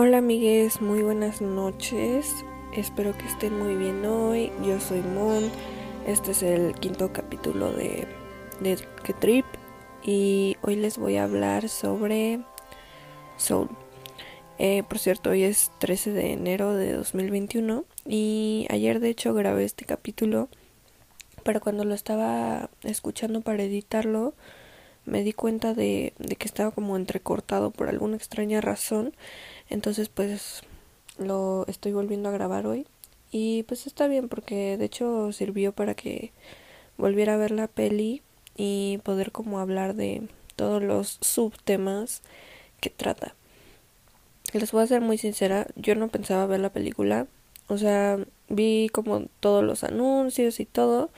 Hola amigues, muy buenas noches. Espero que estén muy bien hoy. Yo soy Moon. Este es el quinto capítulo de, de Trip. Y hoy les voy a hablar sobre Soul. Eh, por cierto, hoy es 13 de enero de 2021. Y ayer de hecho grabé este capítulo. Pero cuando lo estaba escuchando para editarlo, me di cuenta de, de que estaba como entrecortado por alguna extraña razón. Entonces pues lo estoy volviendo a grabar hoy. Y pues está bien porque de hecho sirvió para que volviera a ver la peli y poder como hablar de todos los subtemas que trata. Les voy a ser muy sincera, yo no pensaba ver la película. O sea, vi como todos los anuncios y todo.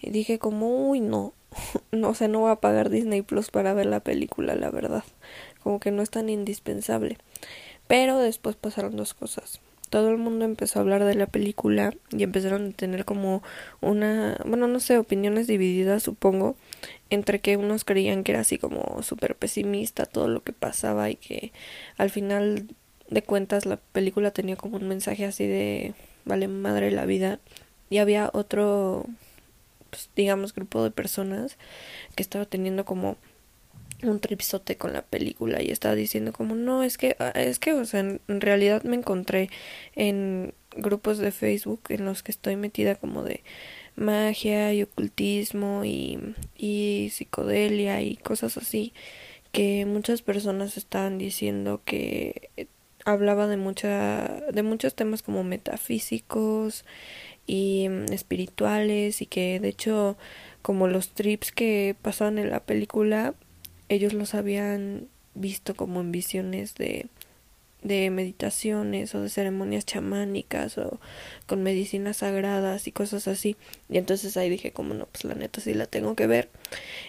Y dije como, uy, no. no, sea, no voy a pagar Disney Plus para ver la película, la verdad. Como que no es tan indispensable. Pero después pasaron dos cosas. Todo el mundo empezó a hablar de la película y empezaron a tener como una, bueno, no sé, opiniones divididas, supongo, entre que unos creían que era así como súper pesimista todo lo que pasaba y que al final de cuentas la película tenía como un mensaje así de vale madre la vida y había otro pues, digamos grupo de personas que estaba teniendo como un tripsote con la película y estaba diciendo como no es que ah, es que o sea en, realidad me encontré en grupos de Facebook en los que estoy metida como de magia y ocultismo y, y psicodelia y cosas así que muchas personas estaban diciendo que hablaba de mucha de muchos temas como metafísicos y mm, espirituales y que de hecho como los trips que pasaban en la película ellos los habían visto como en visiones de, de meditaciones o de ceremonias chamánicas o con medicinas sagradas y cosas así. Y entonces ahí dije, como no, pues la neta sí la tengo que ver.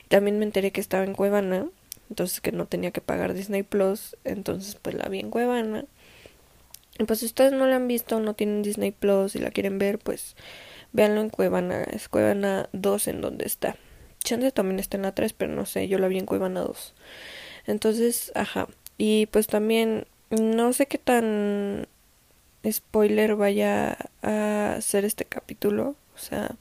También me enteré que estaba en Cuevana, entonces que no tenía que pagar Disney Plus, entonces pues la vi en Cuevana. Pues si ustedes no la han visto, no tienen Disney Plus y la quieren ver, pues véanlo en Cuevana, es Cuevana 2 en donde está. Chance también está en la 3, pero no sé, yo la vi en Cuevana 2. Entonces, ajá. Y pues también no sé qué tan spoiler vaya a ser este capítulo. O sea,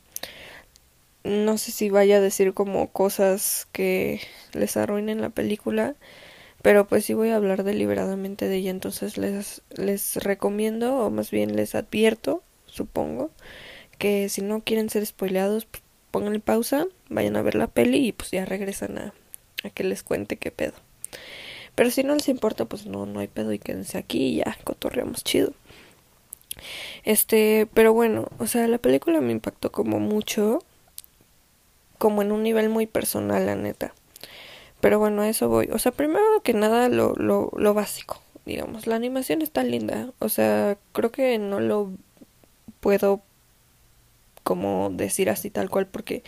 no sé si vaya a decir como cosas que les arruinen la película. Pero pues sí voy a hablar deliberadamente de ella. Entonces les, les recomiendo, o más bien les advierto, supongo, que si no quieren ser spoileados, pónganle pausa, vayan a ver la peli y pues ya regresan a, a que les cuente qué pedo. Pero si no les importa, pues no, no hay pedo y quédense aquí y ya cotorreamos chido. Este, pero bueno, o sea, la película me impactó como mucho, como en un nivel muy personal, la neta. Pero bueno, a eso voy. O sea, primero que nada, lo, lo, lo básico, digamos. La animación está linda. O sea, creo que no lo puedo como decir así tal cual porque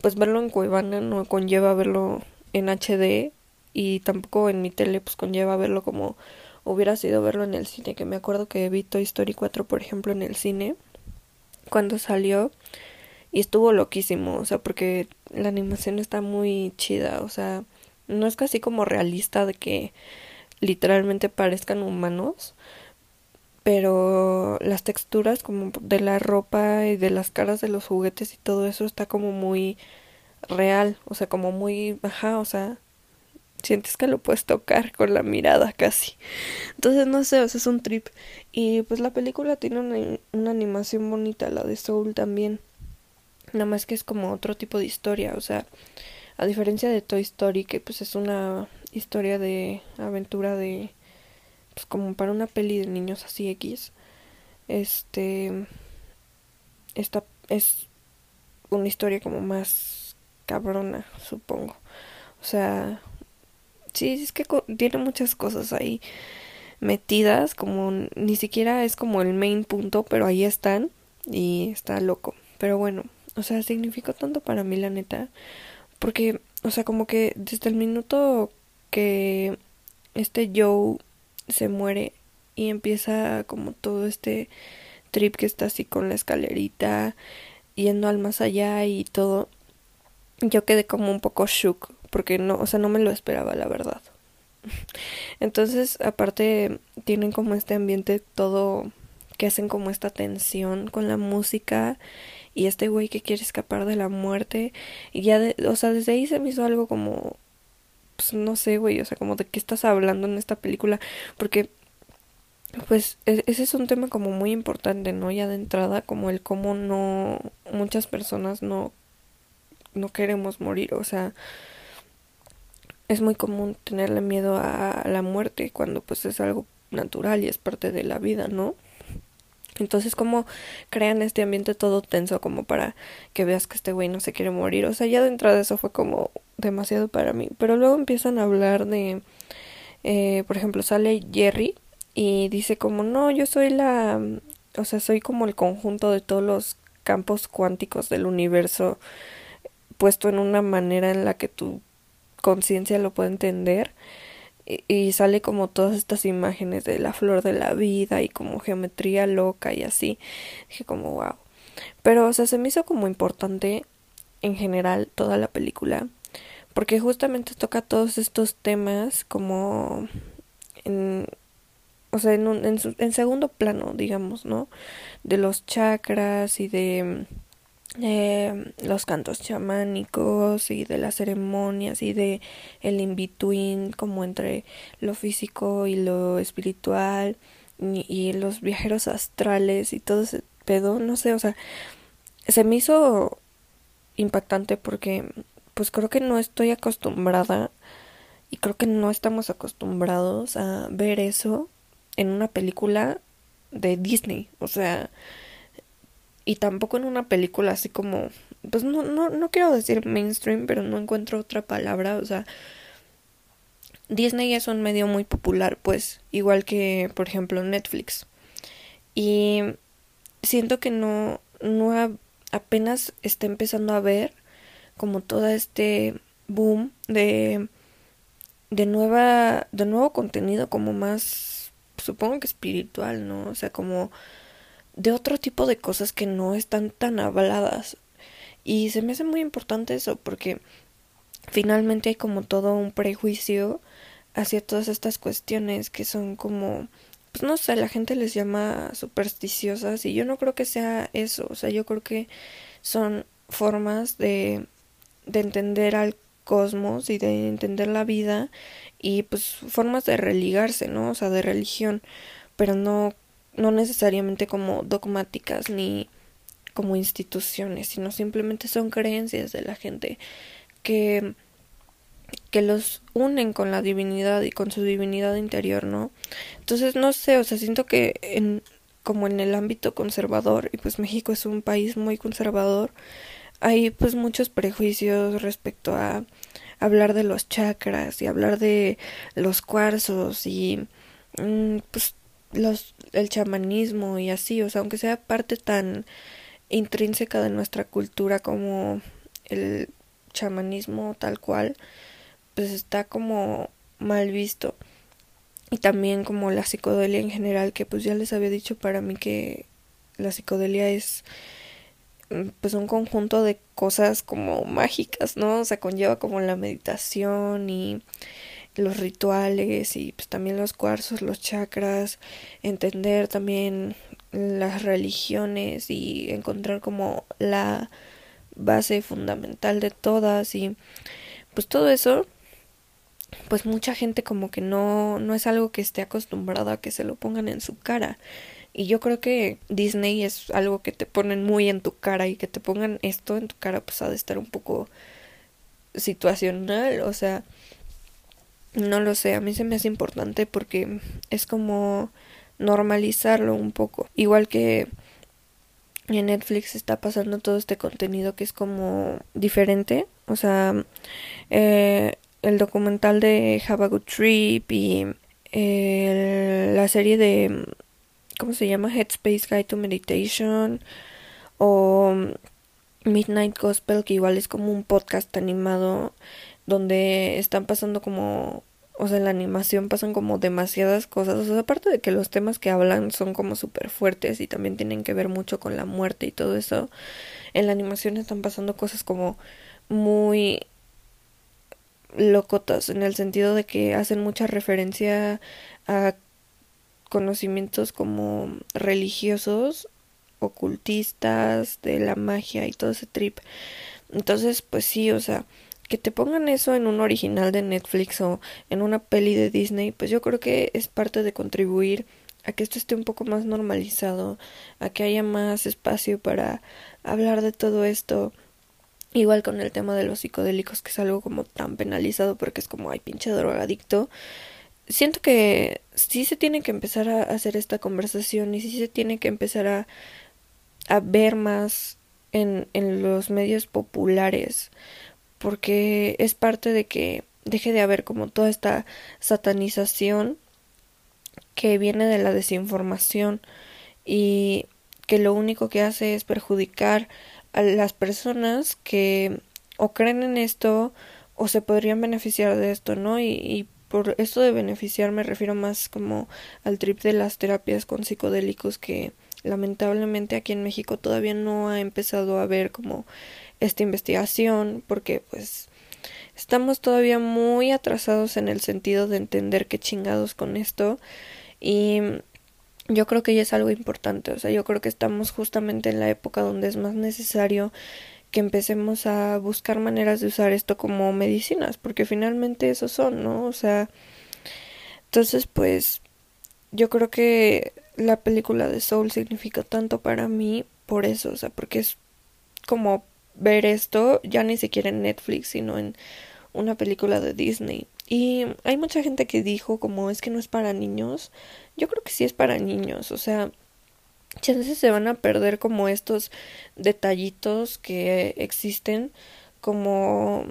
pues verlo en Cuevana no conlleva verlo en HD y tampoco en mi tele pues conlleva verlo como hubiera sido verlo en el cine que me acuerdo que vi Toy Story 4 por ejemplo en el cine cuando salió y estuvo loquísimo o sea porque la animación está muy chida o sea no es casi como realista de que literalmente parezcan humanos pero las texturas como de la ropa y de las caras de los juguetes y todo eso está como muy real, o sea, como muy, ajá, o sea, sientes que lo puedes tocar con la mirada casi. Entonces, no sé, o sea, es un trip. Y pues la película tiene una, una animación bonita, la de Soul también. Nada más que es como otro tipo de historia, o sea, a diferencia de Toy Story, que pues es una historia de aventura de pues, como para una peli de niños así X, este, esta es una historia como más cabrona, supongo. O sea, sí, es que tiene muchas cosas ahí metidas, como ni siquiera es como el main punto, pero ahí están y está loco. Pero bueno, o sea, significó tanto para mí la neta, porque, o sea, como que desde el minuto que este Joe se muere y empieza como todo este trip que está así con la escalerita yendo al más allá y todo yo quedé como un poco shook porque no o sea no me lo esperaba la verdad. Entonces, aparte, tienen como este ambiente todo que hacen como esta tensión con la música y este güey que quiere escapar de la muerte y ya, de, o sea, desde ahí se me hizo algo como, pues no sé, güey, o sea, como de qué estás hablando en esta película, porque pues e, ese es un tema como muy importante, ¿no? Ya de entrada, como el cómo no, muchas personas no, no queremos morir, o sea, es muy común tenerle miedo a la muerte cuando pues es algo natural y es parte de la vida, ¿no? Entonces, como crean este ambiente todo tenso como para que veas que este güey no se quiere morir. O sea, ya de entrada eso fue como demasiado para mí. Pero luego empiezan a hablar de, eh, por ejemplo, sale Jerry y dice como, no, yo soy la, o sea, soy como el conjunto de todos los campos cuánticos del universo puesto en una manera en la que tu conciencia lo puede entender y, sale como todas estas imágenes de la flor de la vida y como geometría loca y así. Dije como wow. Pero o sea, se me hizo como importante en general toda la película porque justamente toca todos estos temas como en o sea, en, en segundo plano, digamos, ¿no? De los chakras y de eh, los cantos chamánicos y de las ceremonias y de el in-between como entre lo físico y lo espiritual y, y, los viajeros astrales y todo ese pedo, no sé, o sea, se me hizo impactante porque pues creo que no estoy acostumbrada y creo que no estamos acostumbrados a ver eso en una película de Disney, o sea, y tampoco en una película así como pues no no no quiero decir mainstream pero no encuentro otra palabra o sea Disney es un medio muy popular pues igual que por ejemplo Netflix. Y siento que no no apenas está empezando a ver como todo este boom de de nueva de nuevo contenido como más supongo que espiritual no o sea como de otro tipo de cosas que no están tan habladas. Y se me hace muy importante eso porque finalmente hay como todo un prejuicio hacia todas estas cuestiones que son como pues no sé, la gente les llama supersticiosas y yo no creo que sea eso, o sea, yo creo que son formas de de entender al cosmos y de entender la vida y pues formas de religarse, ¿no? O sea, de religión, pero no no necesariamente como dogmáticas ni como instituciones, sino simplemente son creencias de la gente que que los unen con la divinidad y con su divinidad interior, ¿no? Entonces, no sé, o sea, siento que en como en el ámbito conservador, y pues México es un país muy conservador, hay pues muchos prejuicios respecto a hablar de los chakras y hablar de los cuarzos y mm, pues los el chamanismo y así, o sea, aunque sea parte tan intrínseca de nuestra cultura como el chamanismo tal cual, pues está como mal visto. Y también como la psicodelia en general, que pues ya les había dicho para mí que la psicodelia es pues un conjunto de cosas como mágicas, ¿no? O sea, conlleva como la meditación y los rituales y pues también los cuarzos, los chakras, entender también las religiones y encontrar como la base fundamental de todas y pues todo eso pues mucha gente como que no no es algo que esté acostumbrada a que se lo pongan en su cara. Y yo creo que Disney es algo que te ponen muy en tu cara y que te pongan esto en tu cara pues ha de estar un poco situacional o sea no lo sé, a mí se me hace importante porque es como normalizarlo un poco. Igual que en Netflix está pasando todo este contenido que es como diferente. O sea, eh, el documental de Have a Good Trip y la serie de, ¿cómo se llama? Headspace Guide to Meditation o Midnight Gospel, que igual es como un podcast animado donde están pasando como, o sea, en la animación pasan como demasiadas cosas, o sea, aparte de que los temas que hablan son como súper fuertes y también tienen que ver mucho con la muerte y todo eso, en la animación están pasando cosas como muy locotas en el sentido de que hacen mucha referencia a conocimientos como religiosos, ocultistas, de la magia y todo ese trip. Entonces, pues sí, o sea, que te pongan eso en un original de Netflix o en una peli de Disney, pues yo creo que es parte de contribuir a que esto esté un poco más normalizado, a que haya más espacio para hablar de todo esto. Igual con el tema de los psicodélicos, que es algo como tan penalizado porque es como, ay, pinche drogadicto. Siento que sí se tiene que empezar a hacer esta conversación y sí se tiene que empezar a, a ver más en, en los medios populares porque es parte de que deje de haber como toda esta satanización que viene de la desinformación y que lo único que hace es perjudicar a las personas que o creen en esto o se podrían beneficiar de esto, ¿no? Y, y por esto de beneficiar me refiero más como al trip de las terapias con psicodélicos que lamentablemente aquí en México todavía no ha empezado a ver como esta investigación porque pues estamos todavía muy atrasados en el sentido de entender qué chingados con esto y yo creo que ya es algo importante, o sea, yo creo que estamos justamente en la época donde es más necesario que empecemos a buscar maneras de usar esto como medicinas, porque finalmente eso son, ¿no? O sea, entonces pues yo creo que la película de Soul significa tanto para mí por eso, o sea, porque es como ver esto ya ni siquiera en Netflix, sino en una película de Disney. Y hay mucha gente que dijo como es que no es para niños. Yo creo que sí es para niños, o sea, chances se van a perder como estos detallitos que existen, como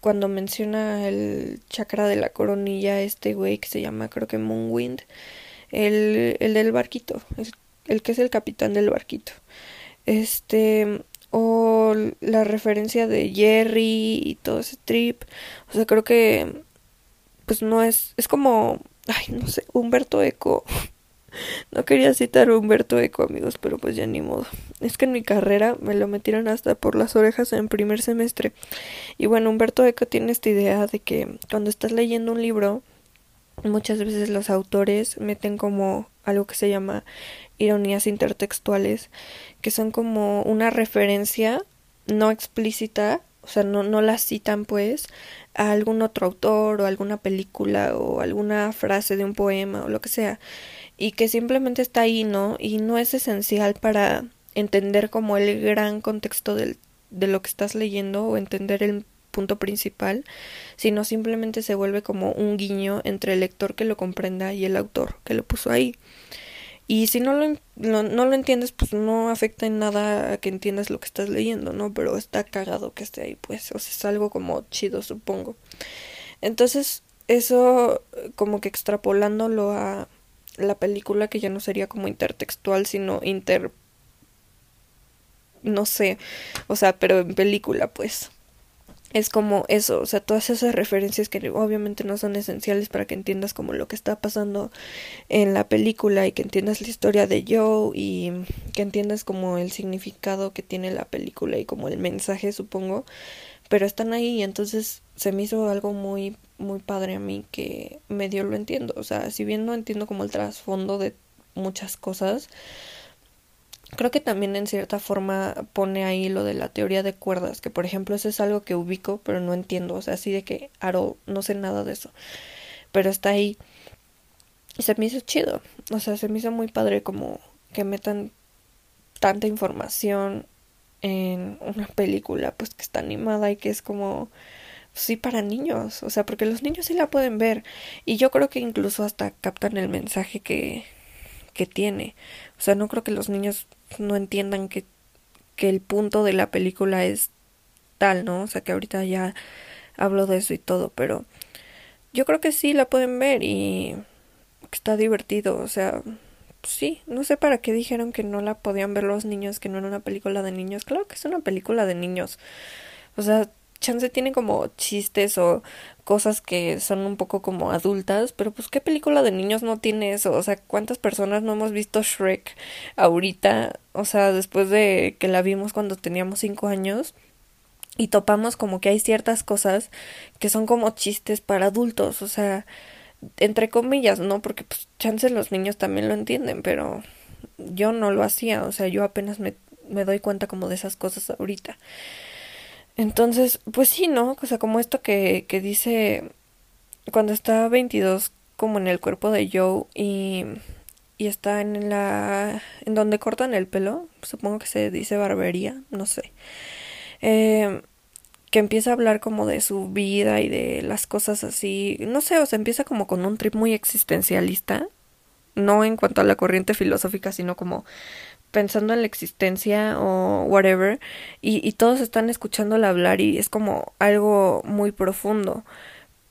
cuando menciona el chakra de la coronilla, este güey que se llama creo que Moonwind, el, el del barquito, el, el que es el capitán del barquito. Este, o la referencia de Jerry y todo ese trip. O sea, creo que pues no es es como ay, no sé, Humberto Eco. No quería citar a Humberto Eco, amigos, pero pues ya ni modo. Es que en mi carrera me lo metieron hasta por las orejas en primer semestre. Y bueno, Humberto Eco tiene esta idea de que cuando estás leyendo un libro, muchas veces los autores meten como algo que se llama ironías intertextuales, que son como una referencia no explícita, o sea, no, no la citan pues a algún otro autor o alguna película o alguna frase de un poema o lo que sea, y que simplemente está ahí, ¿no? Y no es esencial para entender como el gran contexto de lo que estás leyendo o entender el punto principal, sino simplemente se vuelve como un guiño entre el lector que lo comprenda y el autor que lo puso ahí. Y si no lo, no lo entiendes, pues no afecta en nada a que entiendas lo que estás leyendo, ¿no? Pero está cagado que esté ahí, pues, o sea, es algo como chido, supongo. Entonces, eso como que extrapolándolo a la película, que ya no sería como intertextual, sino inter... no sé, o sea, pero en película, pues es como eso, o sea, todas esas referencias que obviamente no son esenciales para que entiendas como lo que está pasando en la película y que entiendas la historia de Joe y que entiendas como el significado que tiene la película y como el mensaje, supongo, pero están ahí y entonces se me hizo algo muy muy padre a mí que medio lo entiendo, o sea, si bien no entiendo como el trasfondo de muchas cosas, Creo que también en cierta forma pone ahí lo de la teoría de cuerdas, que por ejemplo eso es algo que ubico, pero no entiendo, o sea, así de que Aro, no sé nada de eso, pero está ahí. Y se me hizo chido, o sea, se me hizo muy padre como que metan tanta información en una película, pues que está animada y que es como, sí, para niños, o sea, porque los niños sí la pueden ver, y yo creo que incluso hasta captan el mensaje que, que tiene. O sea, no creo que los niños no entiendan que, que el punto de la película es tal, ¿no? O sea, que ahorita ya hablo de eso y todo, pero yo creo que sí la pueden ver y está divertido, o sea, sí, no sé para qué dijeron que no la podían ver los niños, que no era una película de niños. Claro que es una película de niños. O sea, chance tiene como chistes o cosas que son un poco como adultas, pero pues qué película de niños no tiene eso, o sea, cuántas personas no hemos visto Shrek ahorita, o sea, después de que la vimos cuando teníamos cinco años y topamos como que hay ciertas cosas que son como chistes para adultos, o sea, entre comillas, ¿no? Porque pues chances los niños también lo entienden, pero yo no lo hacía, o sea, yo apenas me, me doy cuenta como de esas cosas ahorita. Entonces, pues sí, ¿no? O sea, como esto que, que dice cuando está 22 como en el cuerpo de Joe y, y está en la... en donde cortan el pelo, supongo que se dice barbería, no sé. Eh, que empieza a hablar como de su vida y de las cosas así, no sé, o sea, empieza como con un trip muy existencialista, no en cuanto a la corriente filosófica, sino como pensando en la existencia o whatever, y, todos están escuchándole hablar y es como algo muy profundo,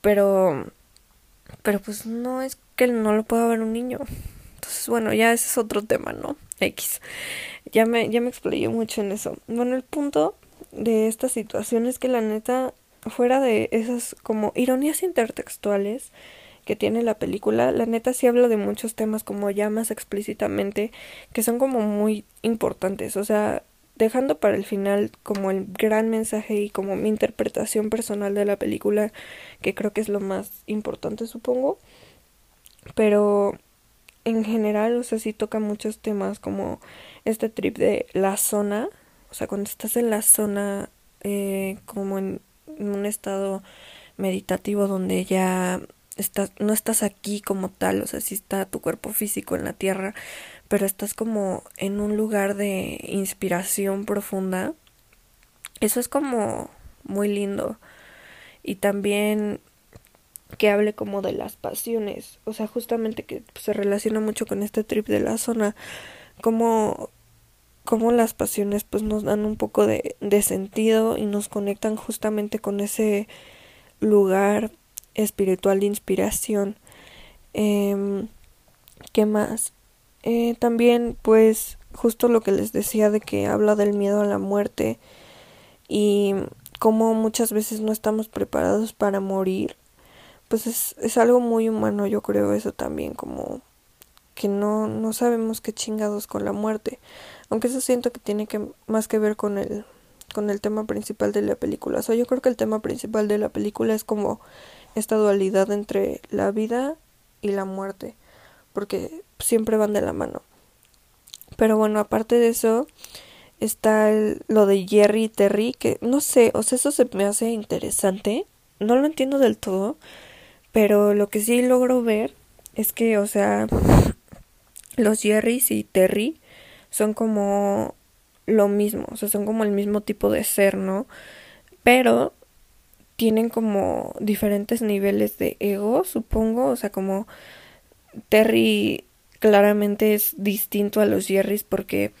pero, pero pues no es que no lo pueda ver un niño. Entonces, bueno, ya ese es otro tema, ¿no? X. Ya me, ya me explayé mucho en eso. Bueno, el punto de esta situación es que la neta, fuera de esas como ironías intertextuales, que tiene la película, la neta sí habla de muchos temas como ya más explícitamente, que son como muy importantes, o sea, dejando para el final como el gran mensaje y como mi interpretación personal de la película, que creo que es lo más importante, supongo, pero en general, o sea, sí toca muchos temas como este trip de la zona, o sea, cuando estás en la zona eh, como en un estado meditativo donde ya estás, no estás aquí como tal, o sea, sí está tu cuerpo físico en la tierra, pero estás como en un lugar de inspiración profunda. Eso es como muy lindo. Y también que hable como de las pasiones, o sea, justamente que se relaciona mucho con este trip de la zona, como como las pasiones pues nos dan un poco de, de sentido y nos conectan justamente con ese lugar espiritual de inspiración. Eh, ¿Qué más? Eh, también, pues, justo lo que les decía de que habla del miedo a la muerte y cómo muchas veces no estamos preparados para morir. Pues es, es algo muy humano, yo creo eso también, como que no, no sabemos qué chingados con la muerte. Aunque eso siento que tiene que más que ver con el, con el tema principal de la película. O sea, yo creo que el tema principal de la película es como esta dualidad entre la vida y la muerte, porque siempre van de la mano. Pero bueno, aparte de eso, está lo de Jerry y Terry, que no sé, o sea, eso se me hace interesante. No lo entiendo del todo, pero lo que sí logro ver es que, o sea, los Jerrys y Terry son como lo mismo, o sea, son como el mismo tipo de ser, ¿no? Pero tienen como diferentes niveles de ego, supongo, o sea, como Terry claramente es distinto a los Jerrys porque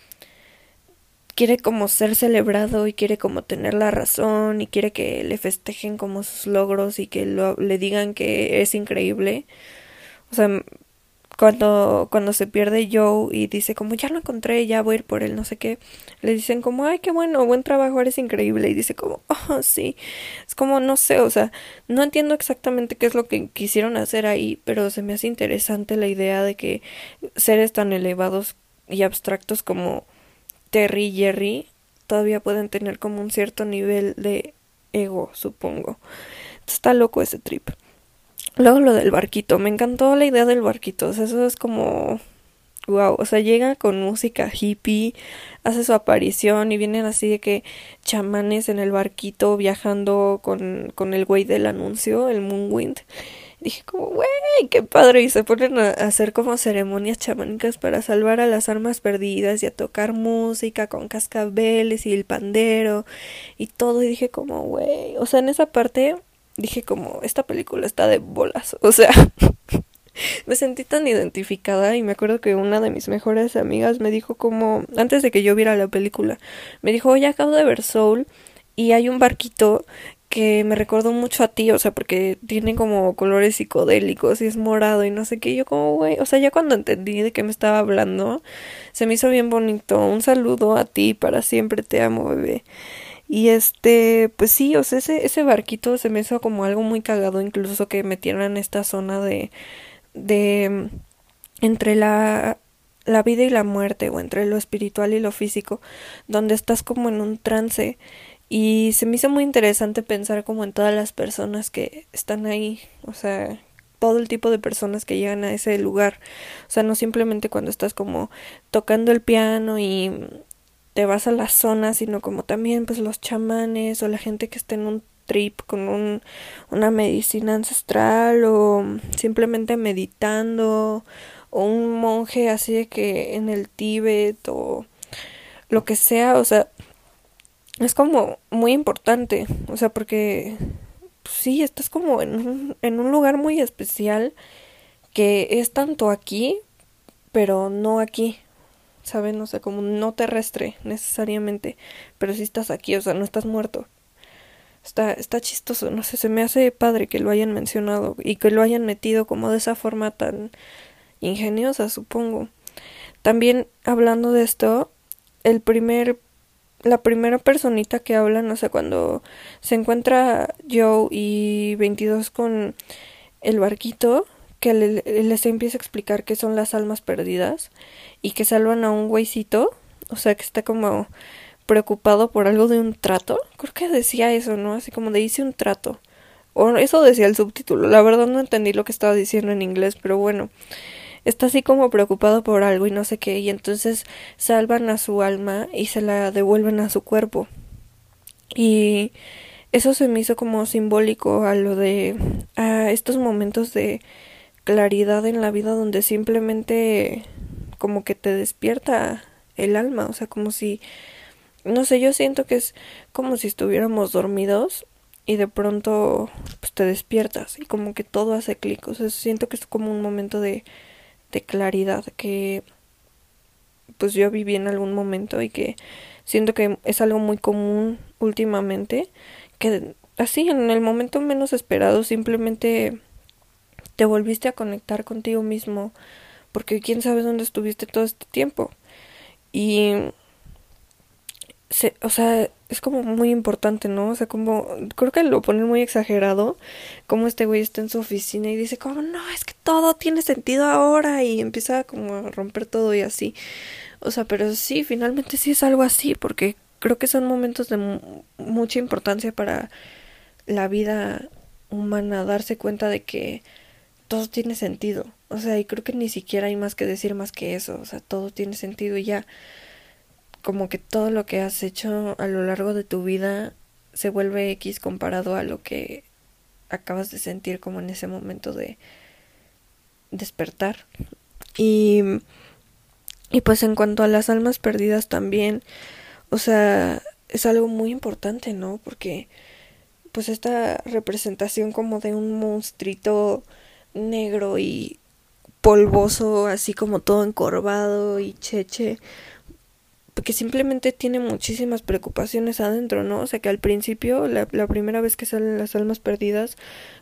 quiere como ser celebrado y quiere como tener la razón y quiere que le festejen como sus logros y que lo, le digan que es increíble. O sea, cuando, cuando se pierde Joe y dice como ya lo encontré, ya voy a ir por él, no sé qué, le dicen como, ay, qué bueno, buen trabajo, eres increíble, y dice como, oh, sí, es como, no sé, o sea, no entiendo exactamente qué es lo que quisieron hacer ahí, pero se me hace interesante la idea de que seres tan elevados y abstractos como Terry y Jerry todavía pueden tener como un cierto nivel de ego, supongo. Está loco ese trip. Luego lo del barquito, me encantó la idea del barquito, o sea, eso es como wow, o sea, llega con música hippie, hace su aparición y vienen así de que chamanes en el barquito viajando con, con el güey del anuncio, el Moonwind. Dije como, güey, qué padre. Y se ponen a hacer como ceremonias chamánicas para salvar a las armas perdidas y a tocar música con cascabeles y el pandero y todo. Y dije como, güey, o sea, en esa parte dije como, esta película está de bolas, o sea, me sentí tan identificada y me acuerdo que una de mis mejores amigas me dijo como, antes de que yo viera la película, me dijo, oye, acabo de ver Soul y hay un barquito que me recordó mucho a ti, o sea, porque tiene como colores psicodélicos y es morado y no sé qué, yo como, güey, o sea, ya cuando entendí de qué me estaba hablando, se me hizo bien bonito, un saludo a ti, para siempre te amo, bebé. Y este, pues sí, o sea, ese, ese barquito se me hizo como algo muy cagado, incluso que metieran esta zona de, de, entre la, la vida y la muerte, o entre lo espiritual y lo físico, donde estás como en un trance Y se me hizo muy interesante pensar como en todas las personas que están ahí, o sea, todo el tipo de personas que llegan a ese lugar. O sea, no simplemente cuando estás como tocando el piano y te vas a la zona, sino como también pues los chamanes o la gente que está en un trip con un, una medicina ancestral o simplemente meditando o un monje así de que en el Tíbet o lo que sea, o sea, es como muy importante, o sea, porque pues, sí, estás como en un, en un lugar muy especial que es tanto aquí, pero no aquí, ¿saben? O sea, como no terrestre necesariamente, pero sí estás aquí, o sea, no estás muerto. Está, está chistoso, no sé, se me hace padre que lo hayan mencionado y que lo hayan metido como de esa forma tan ingeniosa, supongo. También hablando de esto, el primer la primera personita que habla, no sé, cuando se encuentra Joe y 22 con el barquito, que les empieza a explicar qué son las almas perdidas y que salvan a un güeycito, o sea, que está como preocupado por algo de un trato. Creo que decía eso, ¿no? Así como de hice un trato. O eso decía el subtítulo. La verdad no entendí lo que estaba diciendo en inglés, pero bueno está así como preocupado por algo y no sé qué, y entonces salvan a su alma y se la devuelven a su cuerpo. Y eso se me hizo como simbólico a lo de a estos momentos de claridad en la vida donde simplemente como que te despierta el alma, o sea, como si no sé, yo siento que es como si estuviéramos dormidos y de pronto pues te despiertas y como que todo hace clic, o sea, siento que es como un momento de de claridad que pues yo viví en algún momento y que siento que es algo muy común últimamente que así en el momento menos esperado simplemente te volviste a conectar contigo mismo porque quién sabe dónde estuviste todo este tiempo y se, o sea, es como muy importante, ¿no? O sea, como, creo que lo ponen muy exagerado, como este güey está en su oficina y dice, como, no, es que todo tiene sentido ahora y empieza como a romper todo y así. O sea, pero sí, finalmente sí es algo así, porque creo que son momentos de mucha importancia para la vida humana, darse cuenta de que todo tiene sentido. O sea, y creo que ni siquiera hay más que decir más que eso, o sea, todo tiene sentido y ya como que todo lo que has hecho a lo largo de tu vida se vuelve X comparado a lo que acabas de sentir como en ese momento de despertar. Y, y pues en cuanto a las almas perdidas también, o sea, es algo muy importante, ¿no? Porque pues esta representación como de un monstruito negro y polvoso, así como todo encorvado y cheche, porque simplemente tiene muchísimas preocupaciones adentro, ¿no? O sea que al principio, la, primera vez que salen las almas perdidas,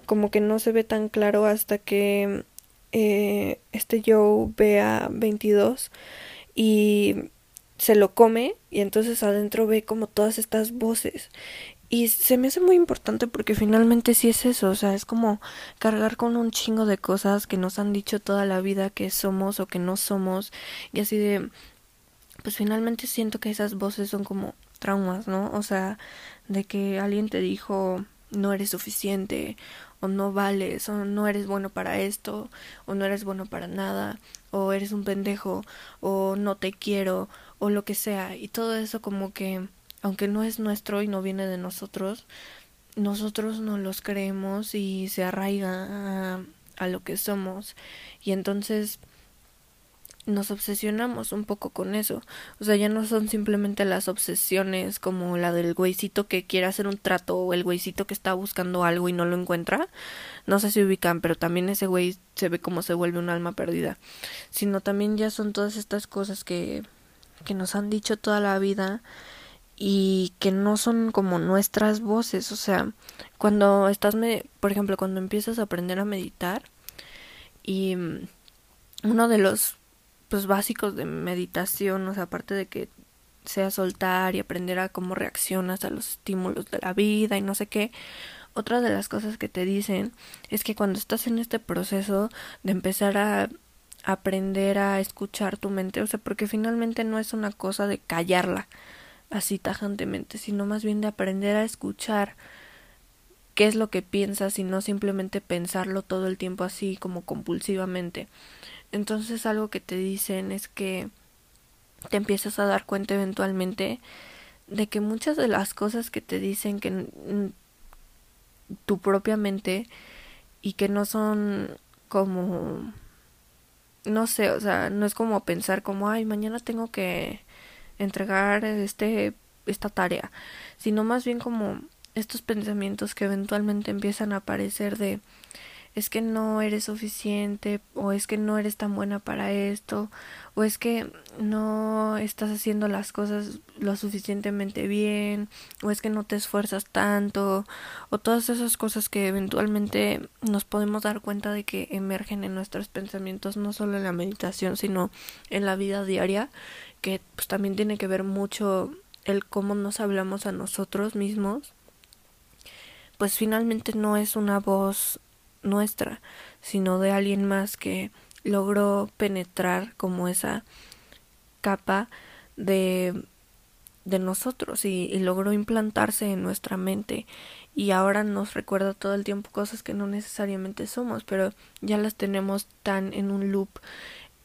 como que no se ve tan claro hasta que eh, este Joe ve a 22 y se lo come y entonces adentro ve como todas estas voces y se me hace muy importante porque finalmente sí es eso, o sea, es como cargar con un chingo de cosas que nos han dicho toda la vida que somos o que no somos y así de pues finalmente siento que esas voces son como traumas, ¿no? O sea, de que alguien te dijo no eres suficiente o no vales o no eres bueno para esto o no eres bueno para nada o eres un pendejo o no te quiero o lo que sea y todo eso como que aunque no es nuestro y no viene de nosotros nosotros no los creemos y se arraiga a, lo que somos y entonces nos obsesionamos un poco con eso. O sea, ya no son simplemente las obsesiones como la del güeycito que quiere hacer un trato o el güeycito que está buscando algo y no lo encuentra. No sé si ubican, pero también ese güey se ve como se vuelve un alma perdida. Sino también ya son todas estas cosas que, que nos han dicho toda la vida y que no son como nuestras voces. O sea, cuando estás, por ejemplo, cuando empiezas a aprender a meditar y mm, uno de los pues básicos de meditación, o sea, aparte de que sea soltar y aprender a cómo reaccionas a los estímulos de la vida y no sé qué. Otra de las cosas que te dicen es que cuando estás en este proceso de empezar a aprender a escuchar tu mente, o sea, porque finalmente no es una cosa de callarla, así tajantemente, sino más bien de aprender a escuchar qué es lo que piensas y no simplemente pensarlo todo el tiempo así como compulsivamente. Entonces algo que te dicen es que te empiezas a dar cuenta eventualmente de que muchas de las cosas que te dicen que tu propia mente y que no son como no sé, o sea, no es como pensar como, ay, mañana tengo que entregar este esta tarea, sino más bien como estos pensamientos que eventualmente empiezan a aparecer de es que no eres suficiente o es que no eres tan buena para esto o es que no estás haciendo las cosas lo suficientemente bien o es que no te esfuerzas tanto o todas esas cosas que eventualmente nos podemos dar cuenta de que emergen en nuestros pensamientos no solo en la meditación sino en la vida diaria que pues también tiene que ver mucho el cómo nos hablamos a nosotros mismos. Pues finalmente no es una voz nuestra, sino de alguien más que logró penetrar como esa capa de de nosotros y, y, logró implantarse en nuestra mente y ahora nos recuerda todo el tiempo cosas que no necesariamente somos, pero ya las tenemos tan en un loop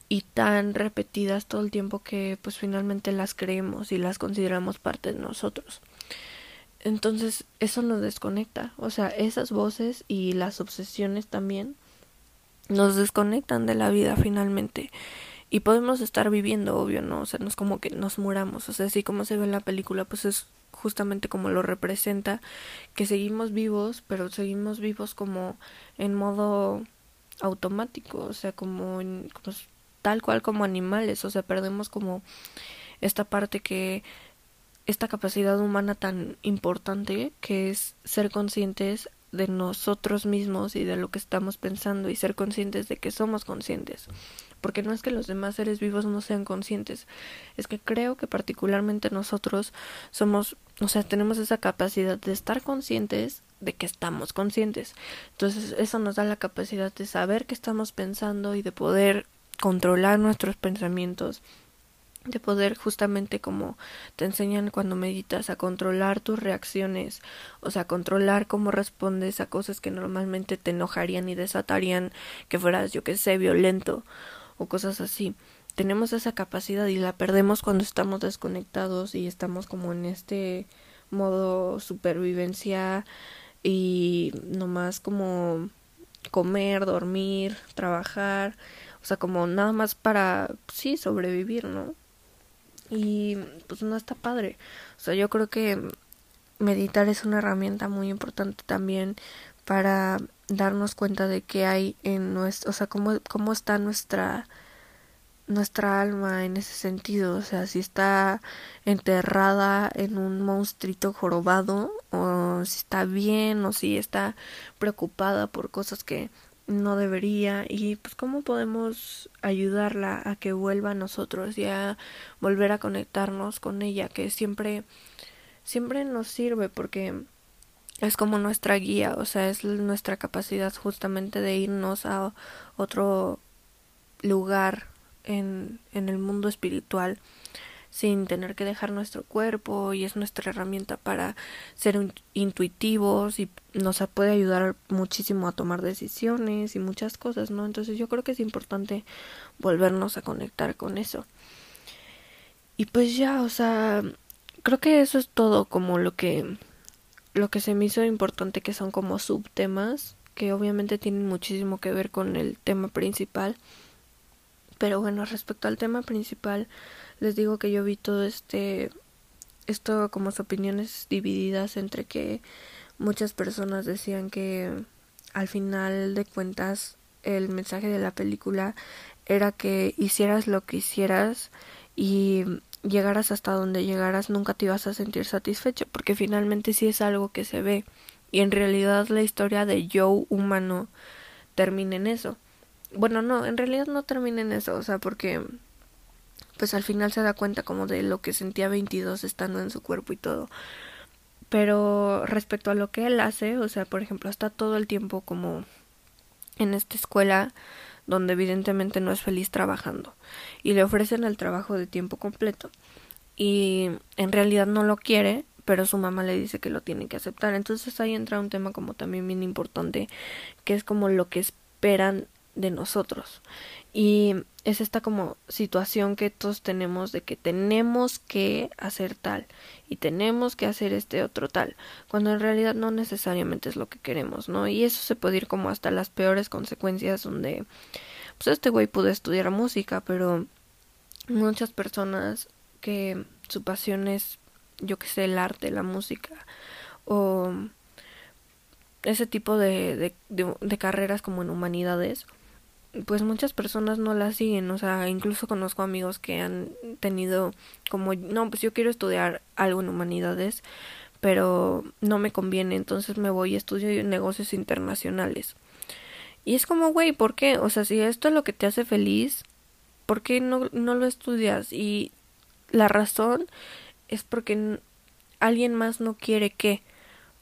y tan repetidas todo el tiempo que pues finalmente las creemos y las consideramos parte de nosotros. Entonces eso nos desconecta, o sea, esas voces y las obsesiones también nos desconectan de la vida finalmente. Y podemos estar viviendo, obvio, ¿no? O sea, no es como que nos muramos, o sea, así como se ve en la película, pues es justamente como lo representa, que seguimos vivos, pero seguimos vivos como en modo automático, o sea, como, en, como tal cual como animales, o sea, perdemos como esta parte que esta capacidad humana tan importante que es ser conscientes de nosotros mismos y de lo que estamos pensando y ser conscientes de que somos conscientes. Porque no es que los demás seres vivos no sean conscientes, es que creo que particularmente nosotros somos, o sea, tenemos esa capacidad de estar conscientes de que estamos conscientes. Entonces eso nos da la capacidad de saber qué estamos pensando y de poder controlar nuestros pensamientos de poder justamente como te enseñan cuando meditas a controlar tus reacciones, o sea, controlar cómo respondes a cosas que normalmente te enojarían y desatarían que fueras, yo que sé, violento o cosas así. Tenemos esa capacidad y la perdemos cuando estamos desconectados y estamos como en este modo supervivencia y nomás como comer, dormir, trabajar, o sea, como nada más para sí sobrevivir, ¿no? Y pues no está padre. O sea, yo creo que meditar es una herramienta muy importante también para darnos cuenta de qué hay en nuestro, o sea, cómo, cómo está nuestra nuestra alma en ese sentido, o sea, si está enterrada en un monstruito jorobado o si está bien o si está preocupada por cosas que no debería y pues cómo podemos ayudarla a que vuelva a nosotros y a volver a conectarnos con ella que siempre siempre nos sirve porque es como nuestra guía o sea es nuestra capacidad justamente de irnos a otro lugar en, en el mundo espiritual sin tener que dejar nuestro cuerpo y es nuestra herramienta para ser intuitivos y nos puede ayudar muchísimo a tomar decisiones y muchas cosas, ¿no? Entonces yo creo que es importante volvernos a conectar con eso. Y pues ya, o sea, creo que eso es todo como lo que lo que se me hizo importante que son como subtemas que obviamente tienen muchísimo que ver con el tema principal. Pero bueno, respecto al tema principal, les digo que yo vi todo este esto como opiniones divididas entre que muchas personas decían que al final de cuentas el mensaje de la película era que hicieras lo que hicieras y llegaras hasta donde llegaras nunca te ibas a sentir satisfecho porque finalmente sí es algo que se ve. Y en realidad la historia de Joe humano termina en eso bueno no en realidad no termina en eso o sea porque pues al final se da cuenta como de lo que sentía 22 estando en su cuerpo y todo. Pero respecto a lo que él hace, o sea, por ejemplo, está todo el tiempo como en esta escuela donde evidentemente no es feliz trabajando y le ofrecen el trabajo de tiempo completo. y en realidad no lo quiere, pero su mamá le dice que lo tiene que aceptar. Entonces ahí entra un tema como también bien importante, que es como lo que esperan de nosotros. Y es esta como situación que todos tenemos de que tenemos que hacer tal y tenemos que hacer este otro tal, cuando en realidad no necesariamente es lo que queremos, ¿no? Y eso se puede ir como hasta las peores consecuencias donde pues este güey pudo estudiar música, pero muchas personas que su pasión es yo que sé, el arte, la música o ese tipo de, de, de carreras como en humanidades pues muchas personas no la siguen, o sea, incluso conozco amigos que han tenido como, no, pues yo quiero estudiar algo en humanidades, pero no me conviene, entonces me voy y estudio negocios internacionales. Y es como, güey, ¿por qué? O sea, si esto es lo que te hace feliz, ¿por qué no, no lo estudias? Y la razón es porque alguien más no quiere que,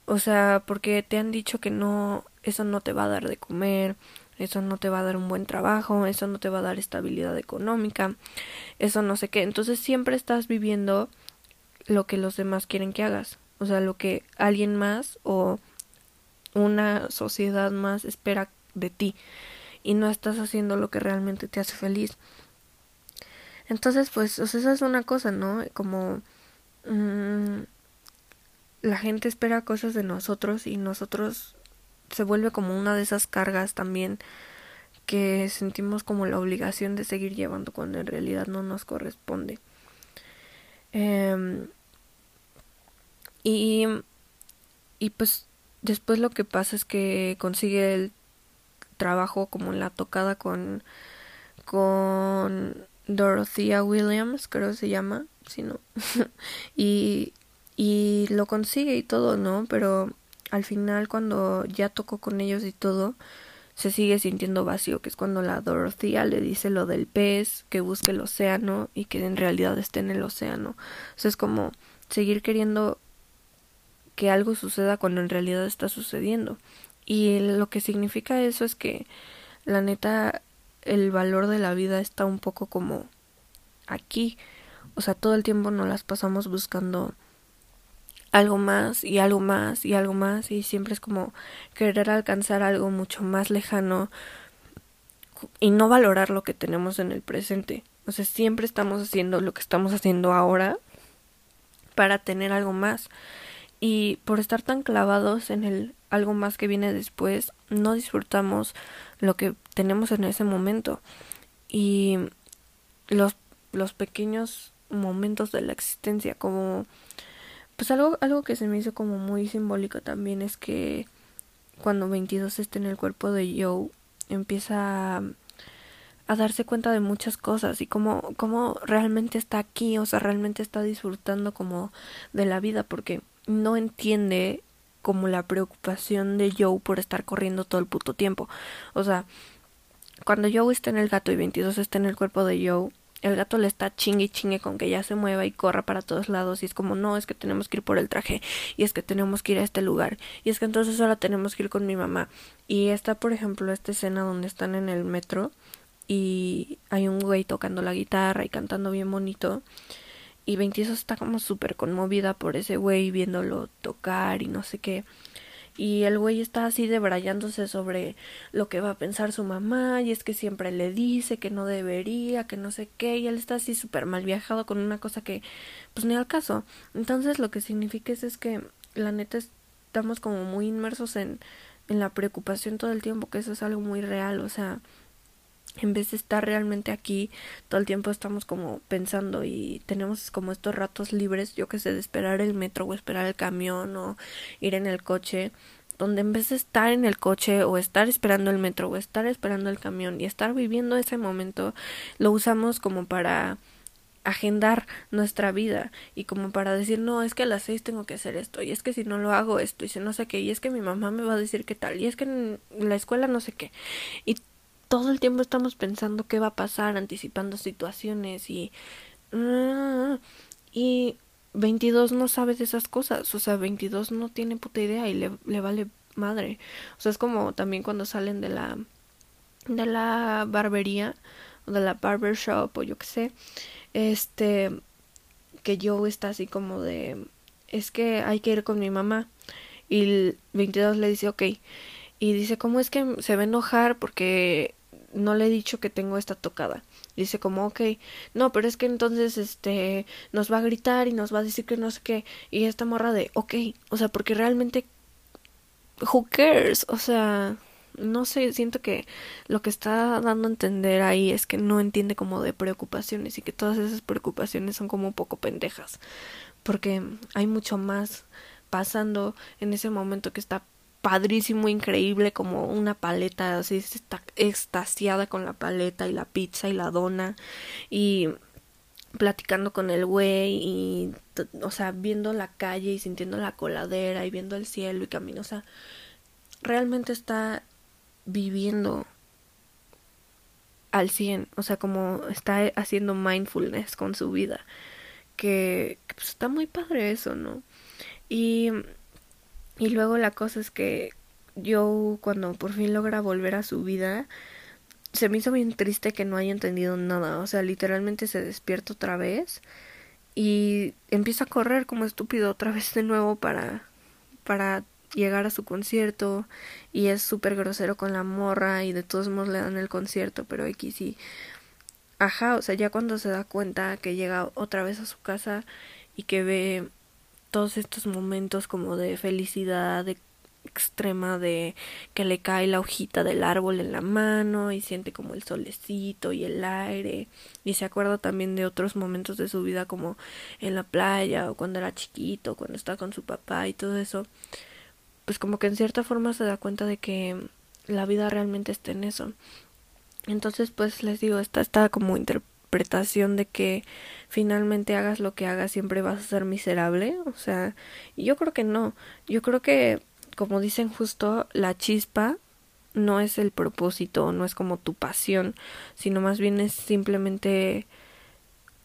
o sea, porque te han dicho que no, eso no te va a dar de comer, eso no te va a dar un buen trabajo, eso no te va a dar estabilidad económica, eso no sé qué. Entonces siempre estás viviendo lo que los demás quieren que hagas, o sea, lo que alguien más o una sociedad más espera de ti y no estás haciendo lo que realmente te hace feliz. Entonces, pues, o sea, esa es una cosa, ¿no? Como mmm, la gente espera cosas de nosotros y nosotros se vuelve como una de esas cargas también que sentimos como la obligación de seguir llevando cuando en realidad no nos corresponde. Eh, y, y pues después lo que pasa es que consigue el trabajo como en la tocada con con Dorothea Williams, creo que se llama, si no. y y lo consigue y todo, ¿no? Pero al final cuando ya tocó con ellos y todo, se sigue sintiendo vacío, que es cuando la Dorothea le dice lo del pez, que busque el océano y que en realidad esté en el océano. O sea, es como seguir queriendo que algo suceda cuando en realidad está sucediendo. Y lo que significa eso es que la neta el valor de la vida está un poco como aquí. O sea, todo el tiempo nos las pasamos buscando algo más y algo más y algo más y siempre es como querer alcanzar algo mucho más lejano y no valorar lo que tenemos en el presente. O sea, siempre estamos haciendo lo que estamos haciendo ahora para tener algo más. Y por estar tan clavados en el algo más que viene después, no disfrutamos lo que tenemos en ese momento. Y los, los pequeños momentos de la existencia, como pues algo, algo que se me hizo como muy simbólico también es que cuando 22 está en el cuerpo de Joe, empieza a, a darse cuenta de muchas cosas y cómo, cómo realmente está aquí, o sea, realmente está disfrutando como de la vida, porque no entiende como la preocupación de Joe por estar corriendo todo el puto tiempo. O sea, cuando Joe está en el gato y 22 está en el cuerpo de Joe, el gato le está chingue y chingue con que ya se mueva y corra para todos lados y es como no, es que tenemos que ir por el traje y es que tenemos que ir a este lugar y es que entonces ahora tenemos que ir con mi mamá y está por ejemplo esta escena donde están en el metro y hay un güey tocando la guitarra y cantando bien bonito y 22 está como súper conmovida por ese güey viéndolo tocar y no sé qué y el güey está así debrayándose sobre lo que va a pensar su mamá y es que siempre le dice que no debería, que no sé qué y él está así súper mal viajado con una cosa que pues ni al caso. Entonces lo que significa es, es que la neta estamos como muy inmersos en, en la preocupación todo el tiempo, que eso es algo muy real, o sea, en vez de estar realmente aquí, todo el tiempo estamos como pensando y tenemos como estos ratos libres, yo que sé, de esperar el metro o esperar el camión o ir en el coche, donde en vez de estar en el coche o estar esperando el metro o estar esperando el camión y estar viviendo ese momento, lo usamos como para agendar nuestra vida y como para decir no es que a las seis tengo que hacer esto y es que si no lo hago esto y si no sé qué y es que mi mamá me va a decir qué tal y es que en la escuela no sé qué y todo el tiempo estamos pensando qué va a pasar, anticipando situaciones y... Y 22 no sabe de esas cosas, o sea, 22 no tiene puta idea y le, le vale madre. O sea, es como también cuando salen de la de la barbería o de la barber shop o yo qué sé, este que Joe está así como de, es que hay que ir con mi mamá. Y el 22 le dice, ok. Y dice, ¿cómo es que se va a enojar porque no le he dicho que tengo esta tocada? Dice como, ok, no, pero es que entonces, este, nos va a gritar y nos va a decir que no sé qué. Y esta morra de, ok, o sea, porque realmente, who cares? O sea, no sé, siento que lo que está dando a entender ahí es que no entiende como de preocupaciones y que todas esas preocupaciones son como un poco pendejas, porque hay mucho más pasando en ese momento que está padrísimo, increíble, como una paleta, así está extasiada con la paleta y la pizza y la dona y platicando con el güey y o sea, viendo la calle y sintiendo la coladera y viendo el cielo y camino, o sea, realmente está viviendo al 100, o sea, como está haciendo mindfulness con su vida, que, pues, está muy padre eso, ¿no? Y, y luego la cosa es que yo cuando por fin logra volver a su vida, se me hizo bien triste que no haya entendido nada, o sea, literalmente se despierta otra vez y empieza a correr como estúpido otra vez de nuevo para para llegar a su concierto. Y es súper grosero con la morra y de todos modos le dan el concierto, pero X y ajá, o sea, ya cuando se da cuenta que llega otra vez a su casa y que ve todos estos momentos como de felicidad de extrema de que le cae la hojita del árbol en la mano y siente como el solecito y el aire y se acuerda también de otros momentos de su vida como en la playa o cuando era chiquito, cuando está con su papá y todo eso pues como que en cierta forma se da cuenta de que la vida realmente está en eso. Entonces, pues les digo, esta está como interpretación de que finalmente hagas lo que hagas siempre vas a ser miserable, o sea, yo creo que no. Yo creo que como dicen justo la chispa no es el propósito, no es como tu pasión, sino más bien es simplemente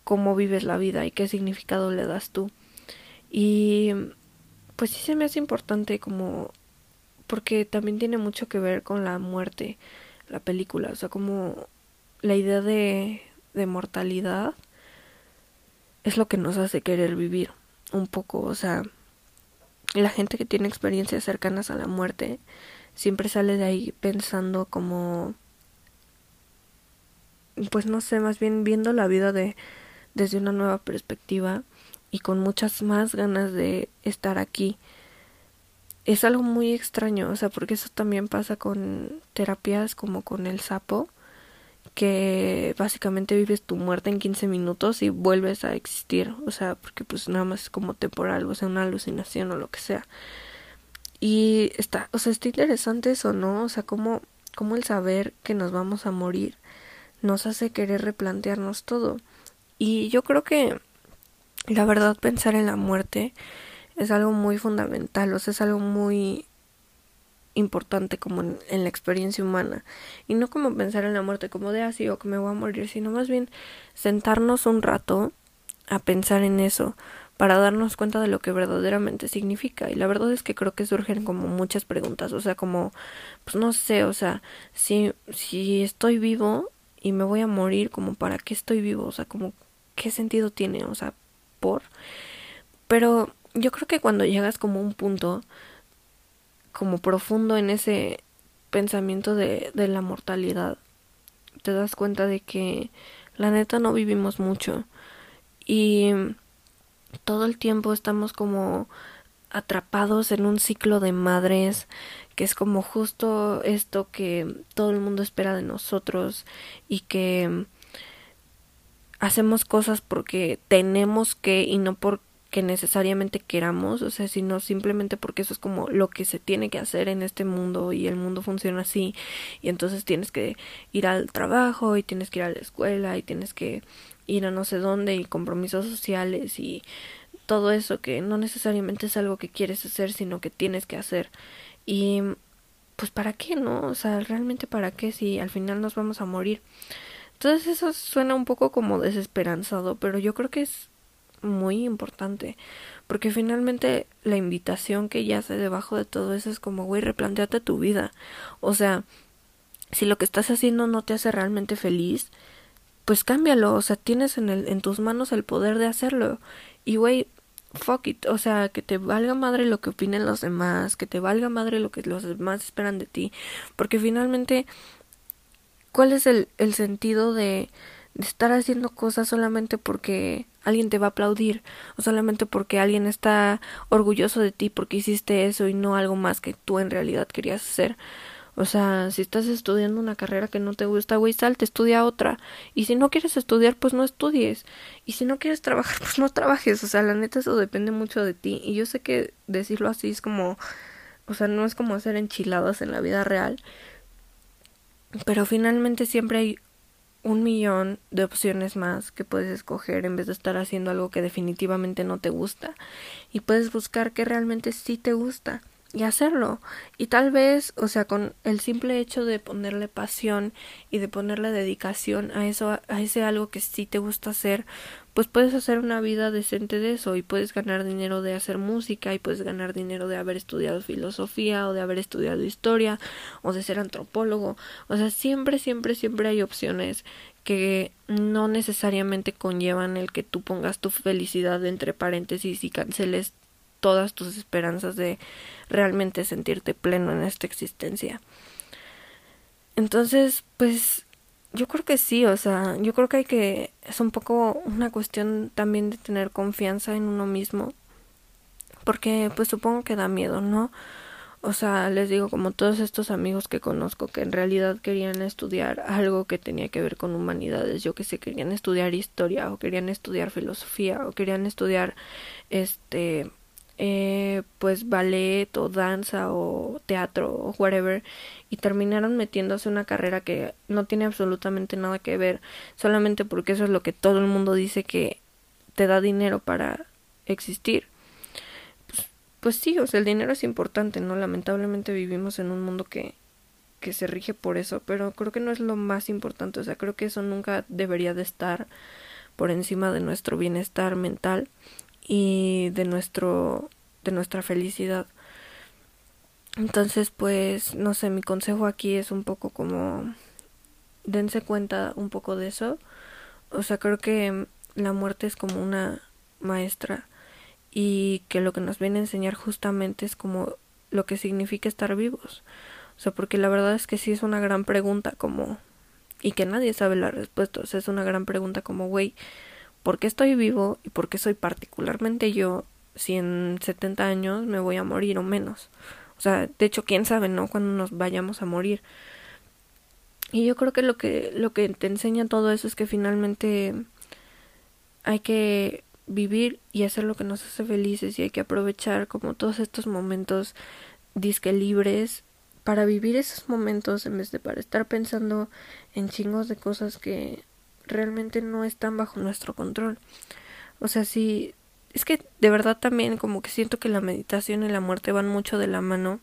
cómo vives la vida y qué significado le das tú. Y pues sí se me hace importante como porque también tiene mucho que ver con la muerte la película, o sea, como la idea de, de mortalidad es lo que nos hace querer vivir un poco, o sea, la gente que tiene experiencias cercanas a la muerte siempre sale de ahí pensando como pues no sé, más bien viendo la vida de desde una nueva perspectiva y con muchas más ganas de estar aquí. Es algo muy extraño, o sea, porque eso también pasa con terapias como con el sapo, que básicamente vives tu muerte en 15 minutos y vuelves a existir, o sea, porque pues nada más es como temporal, o sea, una alucinación o lo que sea. Y está, o sea, está interesante eso, ¿no? O sea, como, como el saber que nos vamos a morir nos hace querer replantearnos todo. Y yo creo que la verdad pensar en la muerte es algo muy fundamental, o sea, es algo muy importante como en, la experiencia humana. Y no como pensar en la muerte como de así ah, o que me voy a morir, sino más bien sentarnos un rato a pensar en eso para darnos cuenta de lo que verdaderamente significa. Y la verdad es que creo que surgen como muchas preguntas, o sea, como pues no sé, o sea, si si estoy vivo y me voy a morir, como para qué estoy vivo, o sea, como qué sentido tiene, o sea, por. Pero yo creo que cuando llegas como a un punto como profundo en ese pensamiento de, de la mortalidad, te das cuenta de que la neta no vivimos mucho. Y todo el tiempo estamos como atrapados en un ciclo de madres que es como justo esto que todo el mundo espera de nosotros y que hacemos cosas porque tenemos que y no porque necesariamente queramos, o sea, sino simplemente porque eso es como lo que se tiene que hacer en este mundo y el mundo funciona así y entonces tienes que ir al trabajo y tienes que ir a la escuela y tienes que ir a no sé dónde y compromisos sociales y todo eso que no necesariamente es algo que quieres hacer, sino que tienes que hacer. Y pues para qué, ¿no? O sea, realmente para qué si al final nos vamos a morir. Entonces eso suena un poco como desesperanzado, pero yo creo que es muy importante, porque finalmente la invitación que yace debajo de todo eso es como, güey, replanteate tu vida. O sea, si lo que estás haciendo no te hace realmente feliz, pues cámbialo, o sea, tienes en, el, en tus manos el poder de hacerlo. Y güey, fuck it, o sea, que te valga madre lo que opinen los demás, que te valga madre lo que los demás esperan de ti, porque finalmente, ¿cuál es el, el sentido de, de estar haciendo cosas solamente porque alguien te va a aplaudir o solamente porque alguien está orgulloso de ti porque hiciste eso y no algo más que tú en realidad querías hacer? O sea, si estás estudiando una carrera que no te gusta, güey, salte, estudia otra. Y si no quieres estudiar, pues no estudies. Y si no quieres trabajar, pues no trabajes. O sea, la neta eso depende mucho de ti. Y yo sé que decirlo así es como, o sea, no es como hacer enchiladas en la vida real. Pero finalmente siempre hay un millón de opciones más que puedes escoger en vez de estar haciendo algo que definitivamente no te gusta. Y puedes buscar que realmente sí te gusta y hacerlo. Y tal vez, o sea, con el simple hecho de ponerle pasión y de ponerle dedicación a eso, a ese algo que sí te gusta hacer, pues puedes hacer una vida decente de eso y puedes ganar dinero de hacer música y puedes ganar dinero de haber estudiado filosofía o de haber estudiado historia o de ser antropólogo. O sea, siempre, siempre, siempre hay opciones que no necesariamente conllevan el que tú pongas tu felicidad entre paréntesis y canceles todas tus esperanzas de realmente sentirte pleno en esta existencia. Entonces, pues yo creo que sí, o sea, yo creo que hay que es un poco una cuestión también de tener confianza en uno mismo, porque pues supongo que da miedo, ¿no? O sea, les digo, como todos estos amigos que conozco que en realidad querían estudiar algo que tenía que ver con humanidades, yo que sé, querían estudiar historia o querían estudiar filosofía o querían estudiar este eh, pues ballet o danza o teatro o whatever y terminaron metiéndose una carrera que no tiene absolutamente nada que ver solamente porque eso es lo que todo el mundo dice que te da dinero para existir. Pues, pues sí o sea el dinero es importante no lamentablemente vivimos en un mundo que que se rige por eso pero creo que no es lo más importante o sea creo que eso nunca debería de estar por encima de nuestro bienestar mental y de nuestro de nuestra felicidad. Entonces, pues, no sé, mi consejo aquí es un poco como dense cuenta un poco de eso. O sea, creo que la muerte es como una maestra y que lo que nos viene a enseñar justamente es como lo que significa estar vivos. O sea, porque la verdad es que sí es una gran pregunta como y que nadie sabe la respuesta. O sea, es una gran pregunta como, güey, ¿por qué estoy vivo y por qué soy particularmente yo si en 70 años me voy a morir o menos. O sea, de hecho, quién sabe, ¿no? Cuando nos vayamos a morir. Y yo creo que lo que lo que te enseña todo eso es que finalmente hay que vivir y hacer lo que nos hace felices y hay que aprovechar como todos estos momentos disque libres para vivir esos momentos en vez de para estar pensando en chingos de cosas que realmente no están bajo nuestro control. O sea, si es que de verdad también como que siento que la meditación y la muerte van mucho de la mano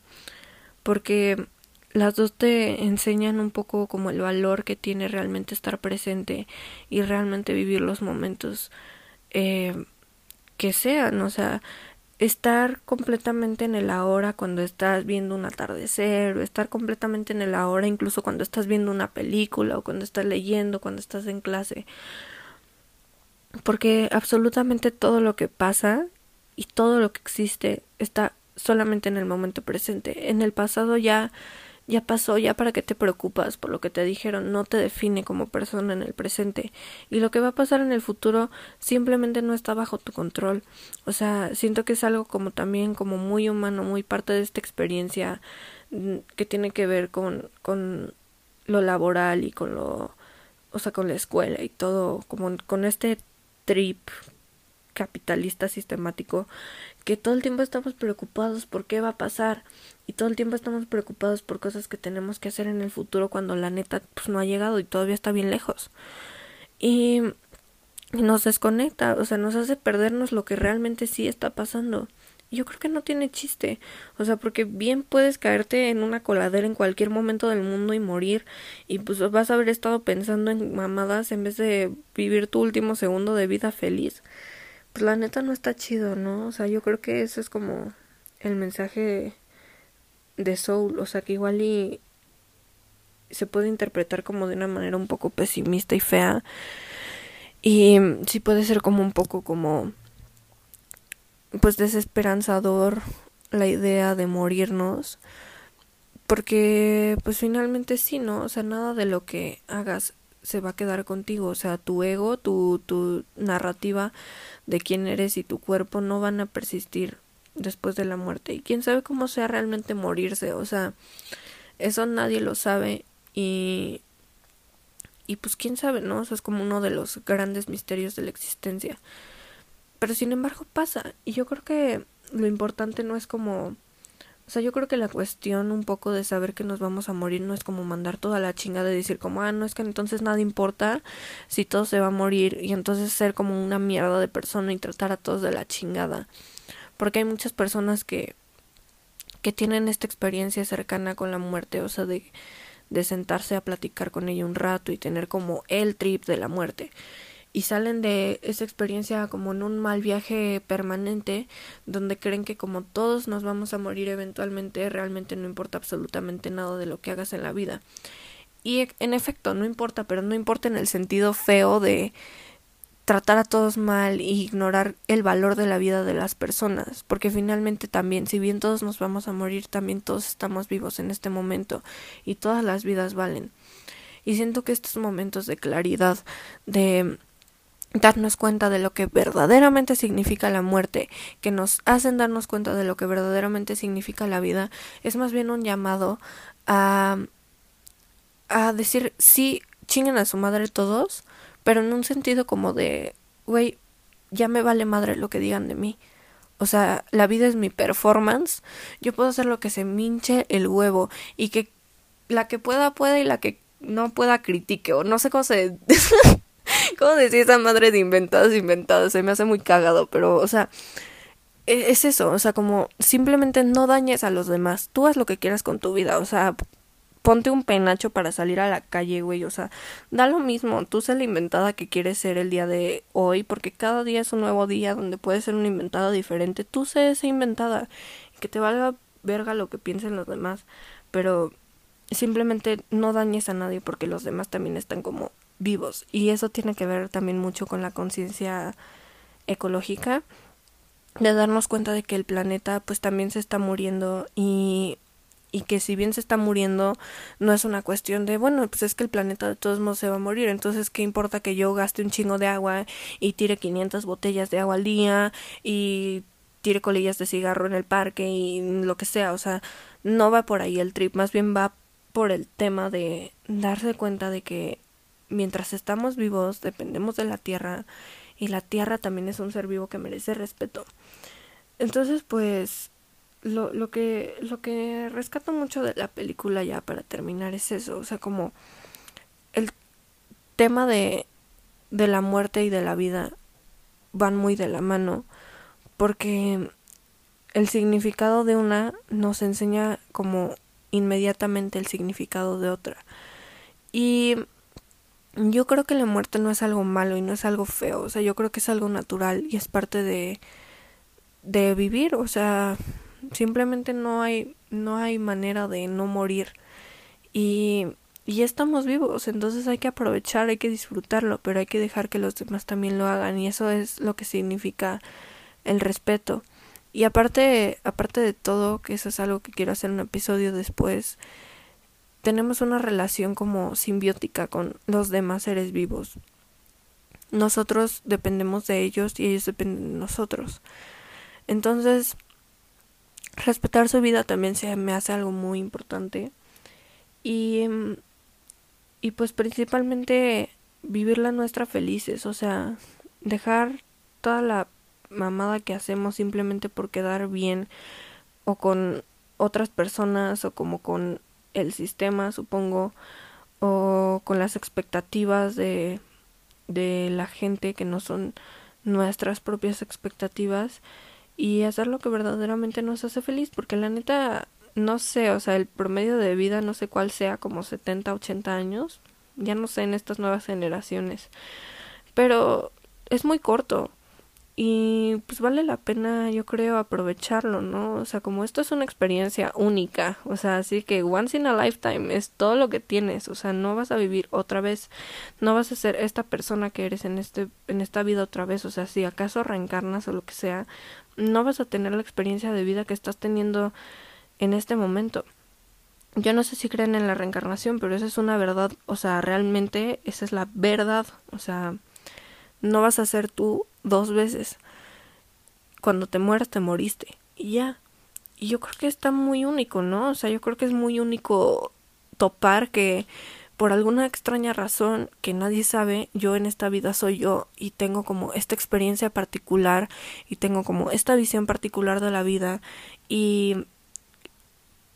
porque las dos te enseñan un poco como el valor que tiene realmente estar presente y realmente vivir los momentos eh, que sean, o sea, estar completamente en el ahora cuando estás viendo un atardecer, o estar completamente en el ahora incluso cuando estás viendo una película o cuando estás leyendo, cuando estás en clase porque absolutamente todo lo que pasa y todo lo que existe está solamente en el momento presente. En el pasado ya ya pasó, ya para qué te preocupas por lo que te dijeron, no te define como persona en el presente. Y lo que va a pasar en el futuro simplemente no está bajo tu control. O sea, siento que es algo como también como muy humano, muy parte de esta experiencia mm, que tiene que ver con, con lo laboral y con lo, o sea, con la escuela y todo, como con este trip capitalista sistemático que todo el tiempo estamos preocupados por qué va a pasar y todo el tiempo estamos preocupados por cosas que tenemos que hacer en el futuro cuando la neta pues no ha llegado y todavía está bien lejos y nos desconecta o sea nos hace perdernos lo que realmente sí está pasando yo creo que no tiene chiste. O sea, porque bien puedes caerte en una coladera en cualquier momento del mundo y morir. Y pues vas a haber estado pensando en mamadas en vez de vivir tu último segundo de vida feliz. Pues la neta no está chido, ¿no? O sea, yo creo que eso es como el mensaje de Soul. O sea, que igual y se puede interpretar como de una manera un poco pesimista y fea. Y sí puede ser como un poco como pues desesperanzador la idea de morirnos. Porque pues finalmente sí, ¿no? O sea, nada de lo que hagas se va a quedar contigo. O sea, tu ego, tu, tu narrativa de quién eres y tu cuerpo no van a persistir después de la muerte. Y quién sabe cómo sea realmente morirse. O sea, eso nadie lo sabe. Y, y pues quién sabe, ¿no? Eso es como uno de los grandes misterios de la existencia. Pero sin embargo pasa. Y yo creo que lo importante no es como... O sea, yo creo que la cuestión un poco de saber que nos vamos a morir no es como mandar toda la chingada de decir como, ah, no es que entonces nada importa si todo se va a morir y entonces ser como una mierda de persona y tratar a todos de la chingada. Porque hay muchas personas que que tienen esta experiencia cercana con la muerte, o sea, de de sentarse a platicar con ella un rato y tener como el trip de la muerte. Y salen de esa experiencia como en un mal viaje permanente, donde creen que como todos nos vamos a morir eventualmente, realmente no importa absolutamente nada de lo que hagas en la vida. Y en efecto, no importa, pero no importa en el sentido feo de tratar a todos mal e ignorar el valor de la vida de las personas, porque finalmente también, si bien todos nos vamos a morir, también todos estamos vivos en este momento y todas las vidas valen. Y siento que estos momentos de claridad, de darnos cuenta de lo que verdaderamente significa la muerte, que nos hacen darnos cuenta de lo que verdaderamente significa la vida, es más bien un llamado a a decir sí, chinguen a su madre todos, pero en un sentido como de, güey, ya me vale madre lo que digan de mí. O sea, la vida es mi performance. Yo puedo hacer lo que se minche el huevo y que la que pueda pueda y la que no pueda critique o no sé cómo se cómo decir esa madre de inventadas inventadas, se me hace muy cagado, pero o sea, e-, es eso, o sea, como simplemente no dañes a los demás, tú haz lo que quieras con tu vida, o sea, ponte un penacho para salir a la calle, güey, o sea, da lo mismo, tú sé la inventada que quieres ser el día de hoy, porque cada día es un nuevo día donde puedes ser una inventada diferente, tú sé esa inventada, que te valga verga lo que piensen los demás, pero simplemente no dañes a nadie porque los demás también están como vivos. Y eso tiene que ver también mucho con la conciencia ecológica de darnos cuenta de que el planeta pues también se está muriendo y y que si bien se está muriendo, no es una cuestión de, bueno, pues es que el planeta de todos modos se va a morir, entonces qué importa que yo gaste un chingo de agua y tire 500 botellas de agua al día y tire colillas de cigarro en el parque y lo que sea, o sea, no va por ahí el trip, más bien va por el tema de darse cuenta de que mientras estamos vivos dependemos de la tierra y la tierra también es un ser vivo que merece respeto. Entonces, pues lo, lo que lo que rescato mucho de la película ya para terminar es eso, o sea, como el tema de de la muerte y de la vida van muy de la mano porque el significado de una nos enseña como inmediatamente el significado de otra. Y yo creo que la muerte no es algo malo y no es algo feo, o sea, yo creo que es algo natural y es parte de de vivir, o sea, simplemente no hay no hay manera de no morir y y estamos vivos, entonces hay que aprovechar, hay que disfrutarlo, pero hay que dejar que los demás también lo hagan y eso es lo que significa el respeto. Y aparte, aparte de todo, que eso es algo que quiero hacer un episodio después, tenemos una relación como simbiótica con los demás seres vivos. Nosotros dependemos de ellos y ellos dependen de nosotros. Entonces, respetar su vida también se me hace algo muy importante. Y, y pues principalmente vivir la nuestra felices, o sea, dejar toda la mamada que hacemos simplemente por quedar bien o con otras personas o como con el sistema, supongo, o con las expectativas de de la gente que no son nuestras propias expectativas y hacer lo que verdaderamente nos hace feliz, porque la neta, no sé, o sea, el promedio de vida no sé cuál sea, como 70, 80 años, ya no sé en estas nuevas generaciones, pero es muy corto y pues vale la pena yo creo aprovecharlo, ¿no? O sea, como esto es una experiencia única, o sea, así que once in a lifetime es todo lo que tienes, o sea, no vas a vivir otra vez, no vas a ser esta persona que eres en este en esta vida otra vez, o sea, si acaso reencarnas o lo que sea, no vas a tener la experiencia de vida que estás teniendo en este momento. Yo no sé si creen en la reencarnación, pero esa es una verdad, o sea, realmente esa es la verdad, o sea, no vas a ser tú dos veces. Cuando te mueras, te moriste. Y ya. Y yo creo que está muy único, ¿no? O sea, yo creo que es muy único topar que por alguna extraña razón que nadie sabe, yo en esta vida soy yo y tengo como esta experiencia particular y tengo como esta visión particular de la vida y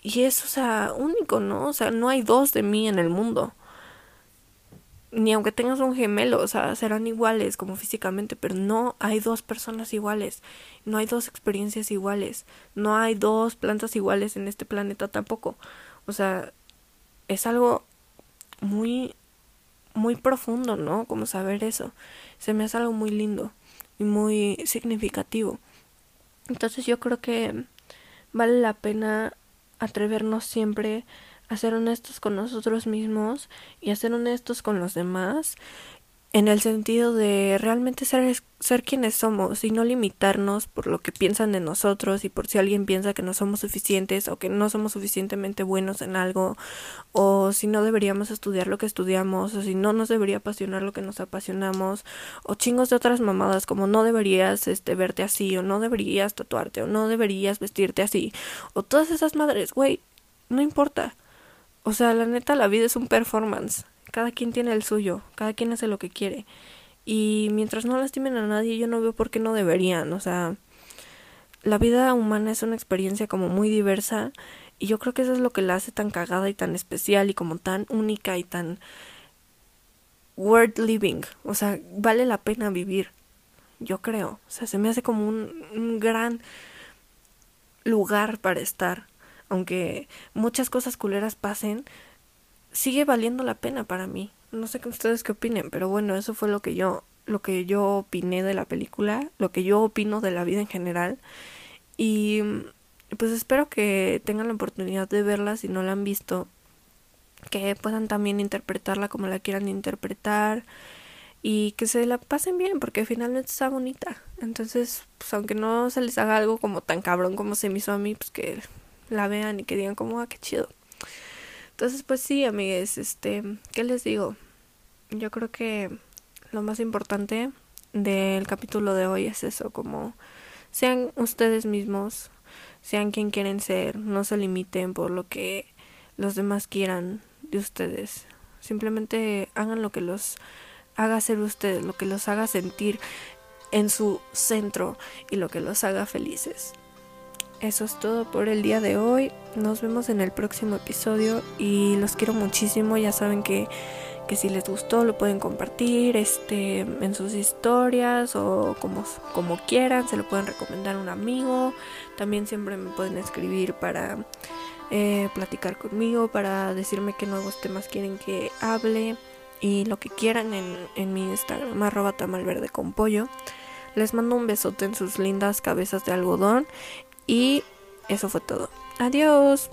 y es, o sea, único, ¿no? O sea, no hay dos de mí en el mundo ni aunque tengas un gemelo, o sea, serán iguales como físicamente, pero no hay dos personas iguales, no hay dos experiencias iguales, no hay dos plantas iguales en este planeta tampoco. O sea, es algo muy muy profundo, ¿no? Como saber eso. Se me hace algo muy lindo y muy significativo. Entonces yo creo que vale la pena atrevernos siempre a ser honestos con nosotros mismos y a ser honestos con los demás en el sentido de realmente ser, ser quienes somos y no limitarnos por lo que piensan de nosotros y por si alguien piensa que no somos suficientes o que no somos suficientemente buenos en algo o si no deberíamos estudiar lo que estudiamos o si no nos debería apasionar lo que nos apasionamos o chingos de otras mamadas como no deberías este verte así o no deberías tatuarte o no deberías vestirte así o todas esas madres, güey, no importa o sea, la neta, la vida es un performance. Cada quien tiene el suyo, cada quien hace lo que quiere. Y mientras no lastimen a nadie, yo no veo por qué no deberían. O sea, la vida humana es una experiencia como muy diversa y yo creo que eso es lo que la hace tan cagada y tan especial y como tan única y tan worth living. O sea, vale la pena vivir. Yo creo. O sea, se me hace como un, un gran lugar para estar aunque muchas cosas culeras pasen, sigue valiendo la pena para mí. No sé ustedes qué opinen, pero bueno, eso fue lo que yo lo que yo opiné de la película, lo que yo opino de la vida en general y pues espero que tengan la oportunidad de verla si no la han visto, que puedan también interpretarla como la quieran interpretar y que se la pasen bien porque finalmente está bonita. Entonces, pues aunque no se les haga algo como tan cabrón como se me hizo a mí, pues que la vean y que digan como, ah, qué chido. Entonces, pues sí, amigues, este, ¿qué les digo? Yo creo que lo más importante del capítulo de hoy es eso, como sean ustedes mismos, sean quien quieren ser, no se limiten por lo que los demás quieran de ustedes. Simplemente hagan lo que los haga ser ustedes, lo que los haga sentir en su centro y lo que los haga felices eso es todo por el día de hoy. Nos vemos en el próximo episodio y los quiero muchísimo. Ya saben que, que si les gustó lo pueden compartir este, en sus historias o como, como quieran. Se lo pueden recomendar a un amigo. También siempre me pueden escribir para eh, platicar conmigo, para decirme qué nuevos temas quieren que hable y lo que quieran en, en mi Instagram, arroba. Les mando un besote en sus lindas cabezas de algodón y eso fue todo. Adiós.